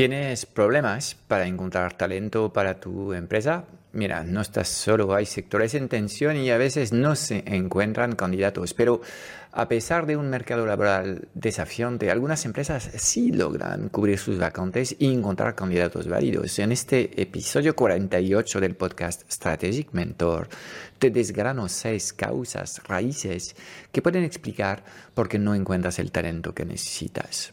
¿Tienes problemas para encontrar talento para tu empresa? Mira, no estás solo, hay sectores en tensión y a veces no se encuentran candidatos, pero a pesar de un mercado laboral desafiante, algunas empresas sí logran cubrir sus vacantes y encontrar candidatos válidos. En este episodio 48 del podcast Strategic Mentor, te desgrano seis causas, raíces que pueden explicar por qué no encuentras el talento que necesitas.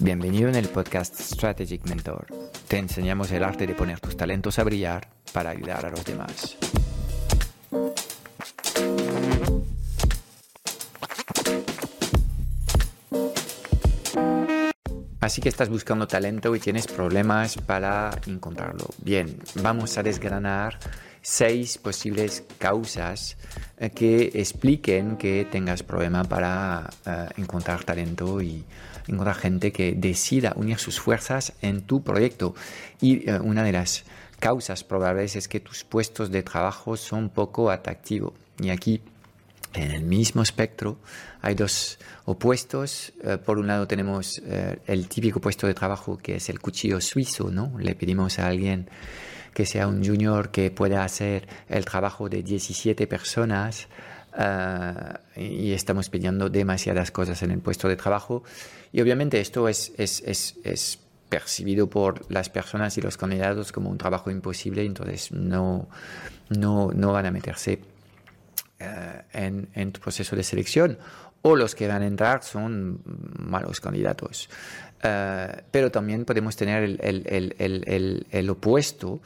Bienvenido en el podcast Strategic Mentor. Te enseñamos el arte de poner tus talentos a brillar para ayudar a los demás. Así que estás buscando talento y tienes problemas para encontrarlo. Bien, vamos a desgranar seis posibles causas eh, que expliquen que tengas problema para eh, encontrar talento y encontrar gente que decida unir sus fuerzas en tu proyecto. Y eh, una de las causas probables es que tus puestos de trabajo son poco atractivos. Y aquí, en el mismo espectro, hay dos opuestos. Por un lado tenemos el típico puesto de trabajo que es el cuchillo suizo, ¿no? Le pedimos a alguien que sea un junior que pueda hacer el trabajo de 17 personas Ah, y estamos pidiendo demasiadas cosas en el puesto de trabajo. Y obviamente esto es, es, es, es percibido por las personas y los candidatos como un trabajo imposible, entonces no, no, no van a meterse en, en, tu proceso de selección. O los que van a entrar son malos candidatos. Uh, pero también podemos tener el, el, el, el, opuesto,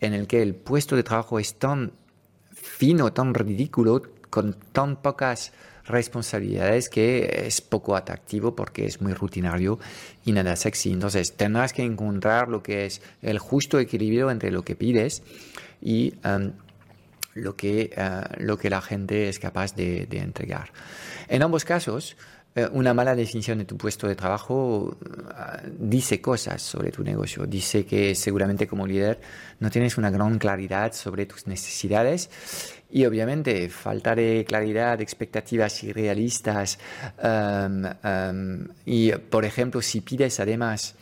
en el que el puesto de trabajo es tan fino, tan ridículo, con tan pocas responsabilidades que es poco atractivo porque es muy rutinario y nada sexy. Entonces tendrás que encontrar lo que es el justo equilibrio entre lo que pides y um, lo, que, uh, lo que la gente es capaz de, de entregar. En ambos casos, eh, una mala definición de tu puesto de trabajo eh, dice cosas sobre tu negocio. Dice que seguramente como líder no tienes una gran claridad sobre tus necesidades y obviamente falta de claridad, expectativas irrealistas. Um, um, y por ejemplo, si pides además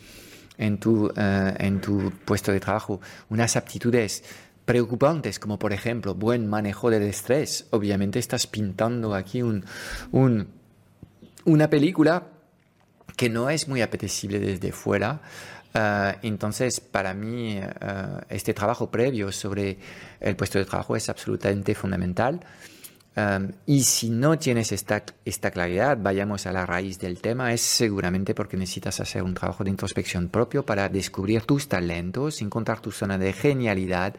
en tu, en tu puesto de trabajo unas aptitudes preocupantes como por ejemplo buen manejo del estrés, obviamente estás pintando aquí un, un una película que no es muy apetecible desde fuera. Uh, entonces, para mí, uh, este trabajo previo sobre el puesto de trabajo es absolutamente fundamental. Um, y si no tienes esta, esta claridad, vayamos a la raíz del tema, es seguramente porque necesitas hacer un trabajo de introspección propio para descubrir tus talentos, encontrar tu zona de genialidad,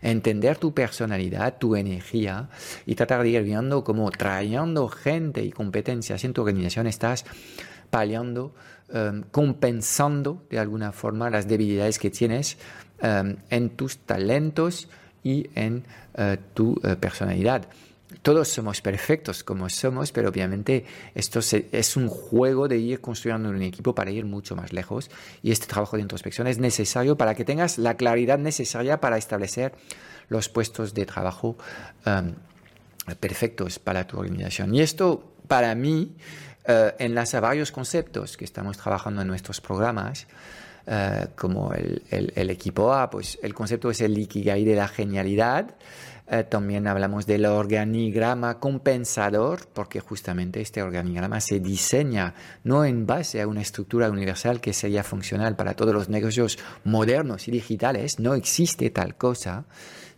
entender tu personalidad, tu energía y tratar de ir viendo cómo trayendo gente y competencias en tu organización. Estás paliando, compensando de alguna forma las debilidades que tienes um, en tus talentos y en uh, tu uh, personalidad todos somos perfectos como somos, pero obviamente esto es un juego de ir construyendo un equipo para ir mucho más lejos y este trabajo de introspección es necesario para que tengas la claridad necesaria para establecer los puestos de trabajo um, perfectos para tu organización. Y esto para mí uh, enlaza varios conceptos que estamos trabajando en nuestros programas. Uh, como el, el, equipo A, pues el concepto es el Ikigai de la genialidad, eh, también hablamos del organigrama compensador, porque justamente este organigrama se diseña no en base a una estructura universal que sería funcional para todos los negocios modernos y digitales, no existe tal cosa,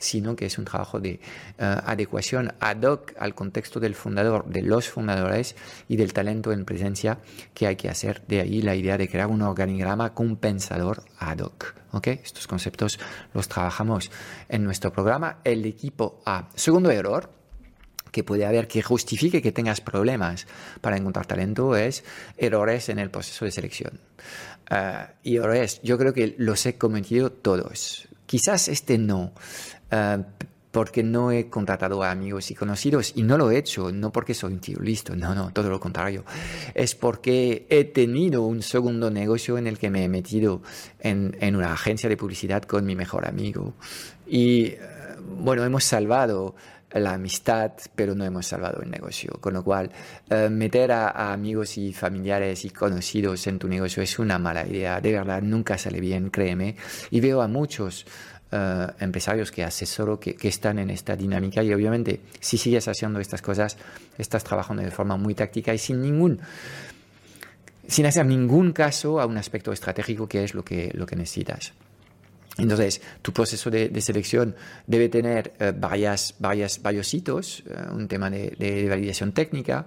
sino que es un trabajo de eh, adecuación ad hoc al contexto del fundador, de los fundadores y del talento en presencia que hay que hacer. De ahí la idea de crear un organigrama compensador ad hoc. ¿okay? Estos conceptos los trabajamos en nuestro programa. El equipo A. Segundo error que puede haber que justifique que tengas problemas para encontrar talento es errores en el proceso de selección. Uh, y errores, yo creo que los he cometido todos. Quizás este no, uh, porque no he contratado a amigos y conocidos y no lo he hecho, no porque soy un tío listo, no, no, todo lo contrario. Es porque he tenido un segundo negocio en el que me he metido en, en una agencia de publicidad con mi mejor amigo. Y uh, bueno, hemos salvado la amistad, pero no hemos salvado el negocio. Con lo cual, eh, meter a, amigos y familiares y conocidos en tu negocio es una mala idea. De verdad, nunca sale bien, créeme. Y veo a muchos eh, empresarios que asesoro que, están en esta dinámica y obviamente si sigues haciendo estas cosas, estás trabajando de forma muy táctica y sin ningún sin hacer ningún caso a un aspecto estratégico que es lo que, lo que necesitas. Entonces, tu proceso de, selección debe tener uh, varias, varias, varios hitos, uh, un tema de, de validación técnica,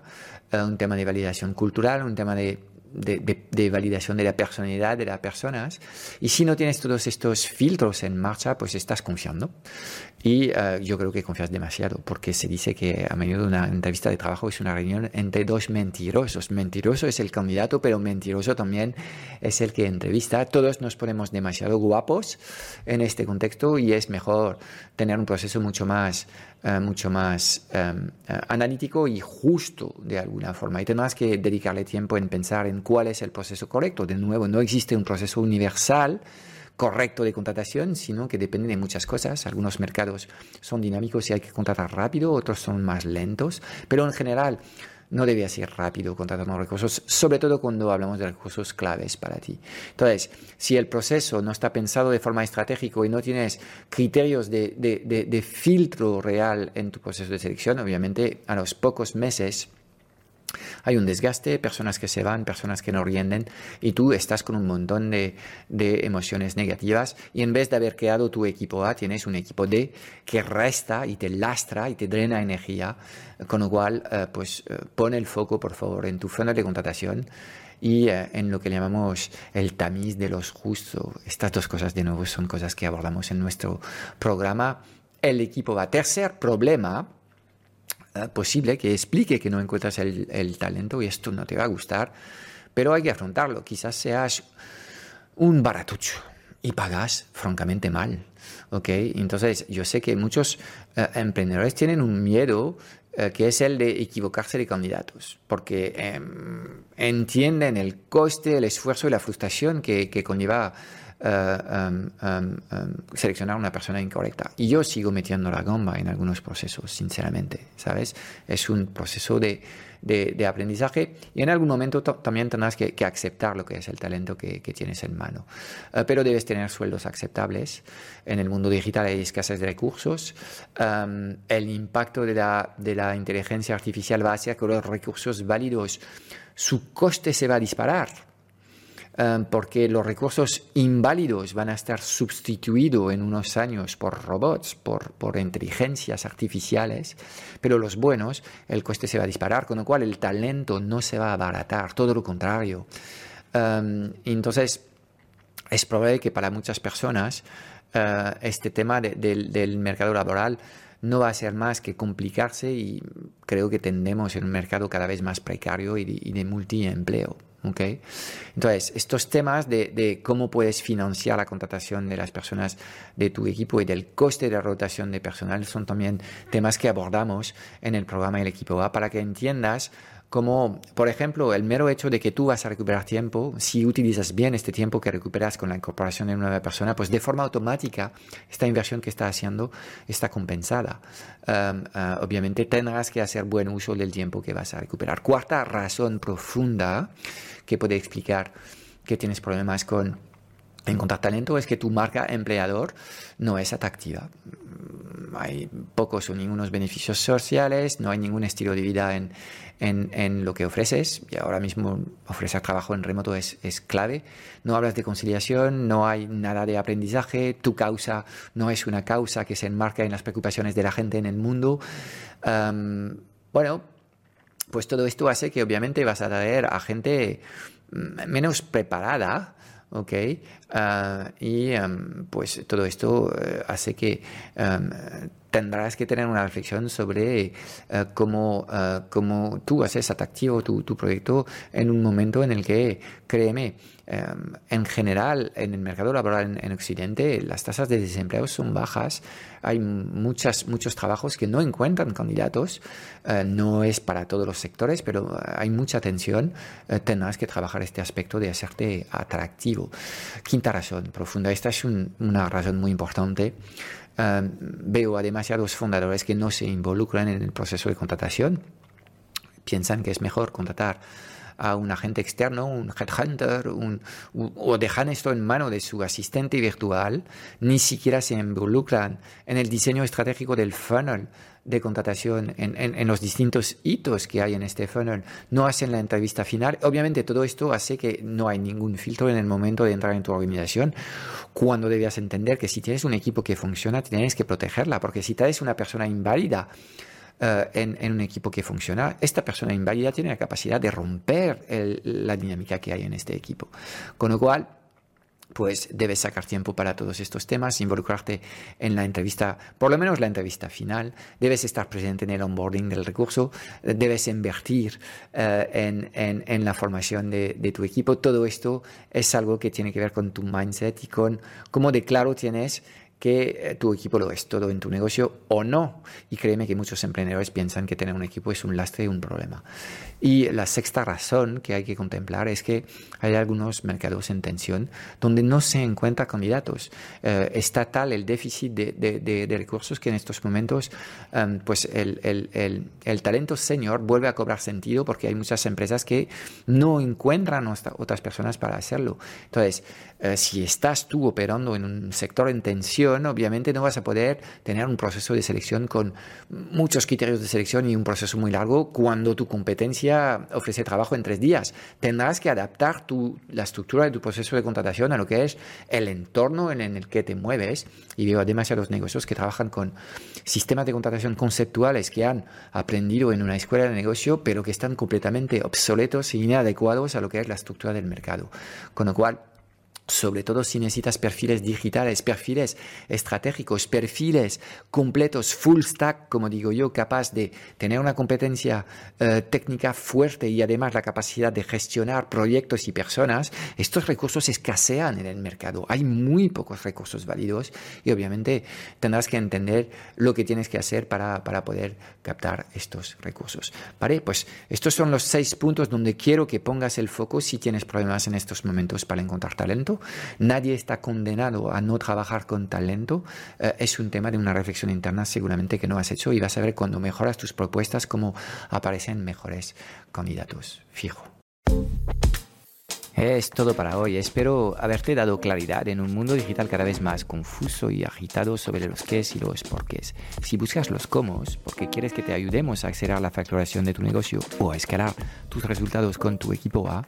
un tema de validación cultural, un tema de de, de, de, validación de la personalidad de las personas. Y si no tienes todos estos filtros en marcha, pues estás confiando. Y uh, yo creo que confías demasiado, porque se dice que a menudo una entrevista de trabajo es una reunión entre dos mentirosos. Mentiroso es el candidato, pero mentiroso también es el que entrevista. Todos nos ponemos demasiado guapos en este contexto y es mejor tener un proceso mucho más Uh, mucho más um, uh, analítico y justo de alguna forma. Y tendrás que dedicarle tiempo en pensar en cuál es el proceso correcto. De nuevo, no existe un proceso universal correcto de contratación, sino que depende de muchas cosas. Algunos mercados son dinámicos y hay que contratar rápido, otros son más lentos, pero en general no debe ser rápido contratando recursos, sobre todo cuando hablamos de recursos claves para ti. Entonces, si el proceso no está pensado de forma estratégica y no tienes criterios de, filtro real en tu proceso de selección, obviamente a los pocos meses hay un desgaste, personas que se van, personas que no rienden y tú estás con un montón de, emociones negativas y en vez de haber creado tu equipo A, tienes un equipo D que resta y te lastra y te drena energía, con lo cual, eh, pues eh, el foco, por favor, en tu funnel de contratación y eh, en lo que llamamos el tamiz de los justos. Estas dos cosas, de nuevo, son cosas que abordamos en nuestro programa. El equipo A. Tercer problema, posible que explique que no encuentras el, talento y esto no te va a gustar, pero hay que afrontarlo. Quizás seas un baratucho y pagas francamente mal. ¿ok? Entonces, yo sé que muchos uh, emprendedores tienen un miedo uh, que es el de equivocarse de candidatos, porque um, entienden el coste, el esfuerzo y la frustración que, que conlleva uh, um, um, seleccionar una persona incorrecta. Y yo sigo metiendo la gamba en algunos procesos, sinceramente, ¿sabes? Es un proceso de, de, de aprendizaje y en algún momento también tendrás que, que, aceptar lo que es el talento que, que tienes en mano. Uh, pero debes tener sueldos aceptables. En el mundo digital hay escasez de recursos. Um, el impacto de la, de la inteligencia artificial va a hacer que los recursos válidos, su coste se va a disparar um, porque los recursos inválidos van a estar sustituidos en unos años por robots, por, por inteligencias artificiales, pero los buenos, el coste se va a disparar, con lo cual el talento no se va a abaratar, todo lo contrario. Um, entonces, es probable que para muchas personas uh, este tema de, de, del mercado laboral no va a ser más que complicarse y creo que tendemos en un mercado cada vez más precario y de multiempleo. Okay. Entonces, estos temas de, de, cómo puedes financiar la contratación de las personas de tu equipo y del coste de rotación de personal son también temas que abordamos en el programa El Equipo A para que entiendas como, por ejemplo, el mero hecho de que tú vas a recuperar tiempo, si utilizas bien este tiempo que recuperas con la incorporación de una nueva persona, pues de forma automática esta inversión que estás haciendo está compensada. Uh, obviamente tendrás que hacer buen uso del tiempo que vas a recuperar. Cuarta razón profunda que puede explicar que tienes problemas con encontrar talento es que tu marca empleador no es atractiva hay pocos o ningunos beneficios sociales, no hay ningún estilo de vida en, en, lo que ofreces. Y ahora mismo ofrecer trabajo en remoto es, es, clave. No hablas de conciliación, no hay nada de aprendizaje, tu causa no es una causa que se enmarca en las preocupaciones de la gente en el mundo. bueno, pues todo esto hace que obviamente vas a traer a gente mm, menos preparada, ¿ok? Ah, y pues todo esto eh, hace que tendrás que tener una reflexión sobre eh, cómo, eh, cómo, tú haces atractivo tu, tu, proyecto en un momento en el que, créeme, em, en general en el mercado laboral en, Occidente las tasas de desempleo son bajas, hay muchas, muchos trabajos que no encuentran candidatos, eh, no es para todos los sectores, pero hay mucha tensión, tendrás que trabajar este aspecto de hacerte atractivo. Quinta razón profunda, esta es una razón muy importante. Veo a demasiados fundadores que no se involucran en el proceso de contratación. Piensan que es mejor contratar a un agente externo, un headhunter, o dejan esto en mano de su asistente virtual, ni siquiera se involucran en el diseño estratégico del funnel de contratación, en, los distintos hitos que hay en este funnel, no hacen la entrevista final. Obviamente todo esto hace que no hay ningún filtro en el momento de entrar en tu organización, cuando debías entender que si tienes un equipo que funciona, tienes que protegerla, porque si traes una persona inválida, eh, en, un equipo que funciona, esta persona inválida tiene la capacidad de romper la dinámica que hay en este equipo. Con lo cual, pues debes sacar tiempo para todos estos temas, involucrarte en la entrevista, por lo menos la entrevista final, debes estar presente en el onboarding del recurso, debes invertir eh, en, la formación de, de, tu equipo. Todo esto es algo que tiene que ver con tu mindset y con cómo de claro tienes eh, tu equipo lo es todo en tu negocio o no. Y créeme que muchos emprendedores piensan que tener un equipo es un lastre y un problema. Y la sexta razón que hay que contemplar es que hay algunos mercados en tensión donde no se encuentran candidatos. Eh, está tal el déficit de, recursos que en estos momentos em, pues el, el, el, talento senior vuelve a cobrar sentido porque hay muchas empresas que no encuentran otras personas para hacerlo. Entonces, eh, si estás tú operando en un sector en tensión, obviamente no vas a poder tener un proceso de selección con muchos criterios de selección y un proceso muy largo cuando tu competencia ofrece trabajo en tres días. Tendrás que adaptar tu, la estructura de tu proceso de contratación a lo que es el entorno en el que te mueves. Y veo demasiados negocios que trabajan con sistemas de contratación conceptuales que han aprendido en una escuela de negocio, pero que están completamente obsoletos y inadecuados a lo que es la estructura del mercado. Con lo cual, sobre todo si necesitas perfiles digitales, perfiles estratégicos, perfiles completos, full stack, como digo yo, capaz de tener una competencia eh, técnica fuerte y además la capacidad de gestionar proyectos y personas, estos recursos escasean en el mercado. Hay muy pocos recursos válidos y obviamente tendrás que entender lo que tienes que hacer para, para poder captar estos recursos. ¿Vale? Pues estos son los seis puntos donde quiero que pongas el foco si tienes problemas en estos momentos para encontrar talento Nadie está condenado a no trabajar con talento. Eh, es un tema de una reflexión interna seguramente que no has hecho y vas a ver cuando mejoras tus propuestas cómo aparecen mejores candidatos. Fijo. Es todo para hoy. Espero haberte dado claridad en un mundo digital cada vez más confuso y agitado sobre los qué y los porqués. Si buscas los cómo, porque quieres que te ayudemos a acelerar la facturación de tu negocio o a escalar tus resultados con tu equipo A,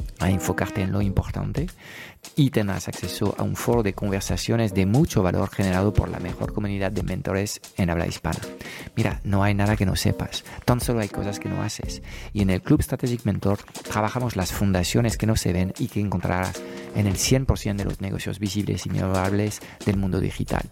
a enfocarte en lo importante y tendrás acceso a un foro de conversaciones de mucho valor generado por la mejor comunidad de mentores en habla hispana. Mira, no hay nada que no sepas, tan solo hay cosas que no haces. Y en el Club Strategic Mentor trabajamos las fundaciones que no se ven y que encontrarás en el 100% de los negocios visibles y memorables del mundo digital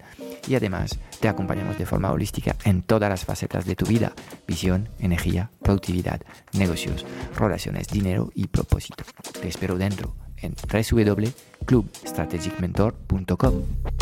y además te acompañamos de forma holística en todas las facetas de tu vida, visión, energía, productividad, negocios, relaciones, dinero y propósito. Te espero dentro en www.clubstrategicmentor.com.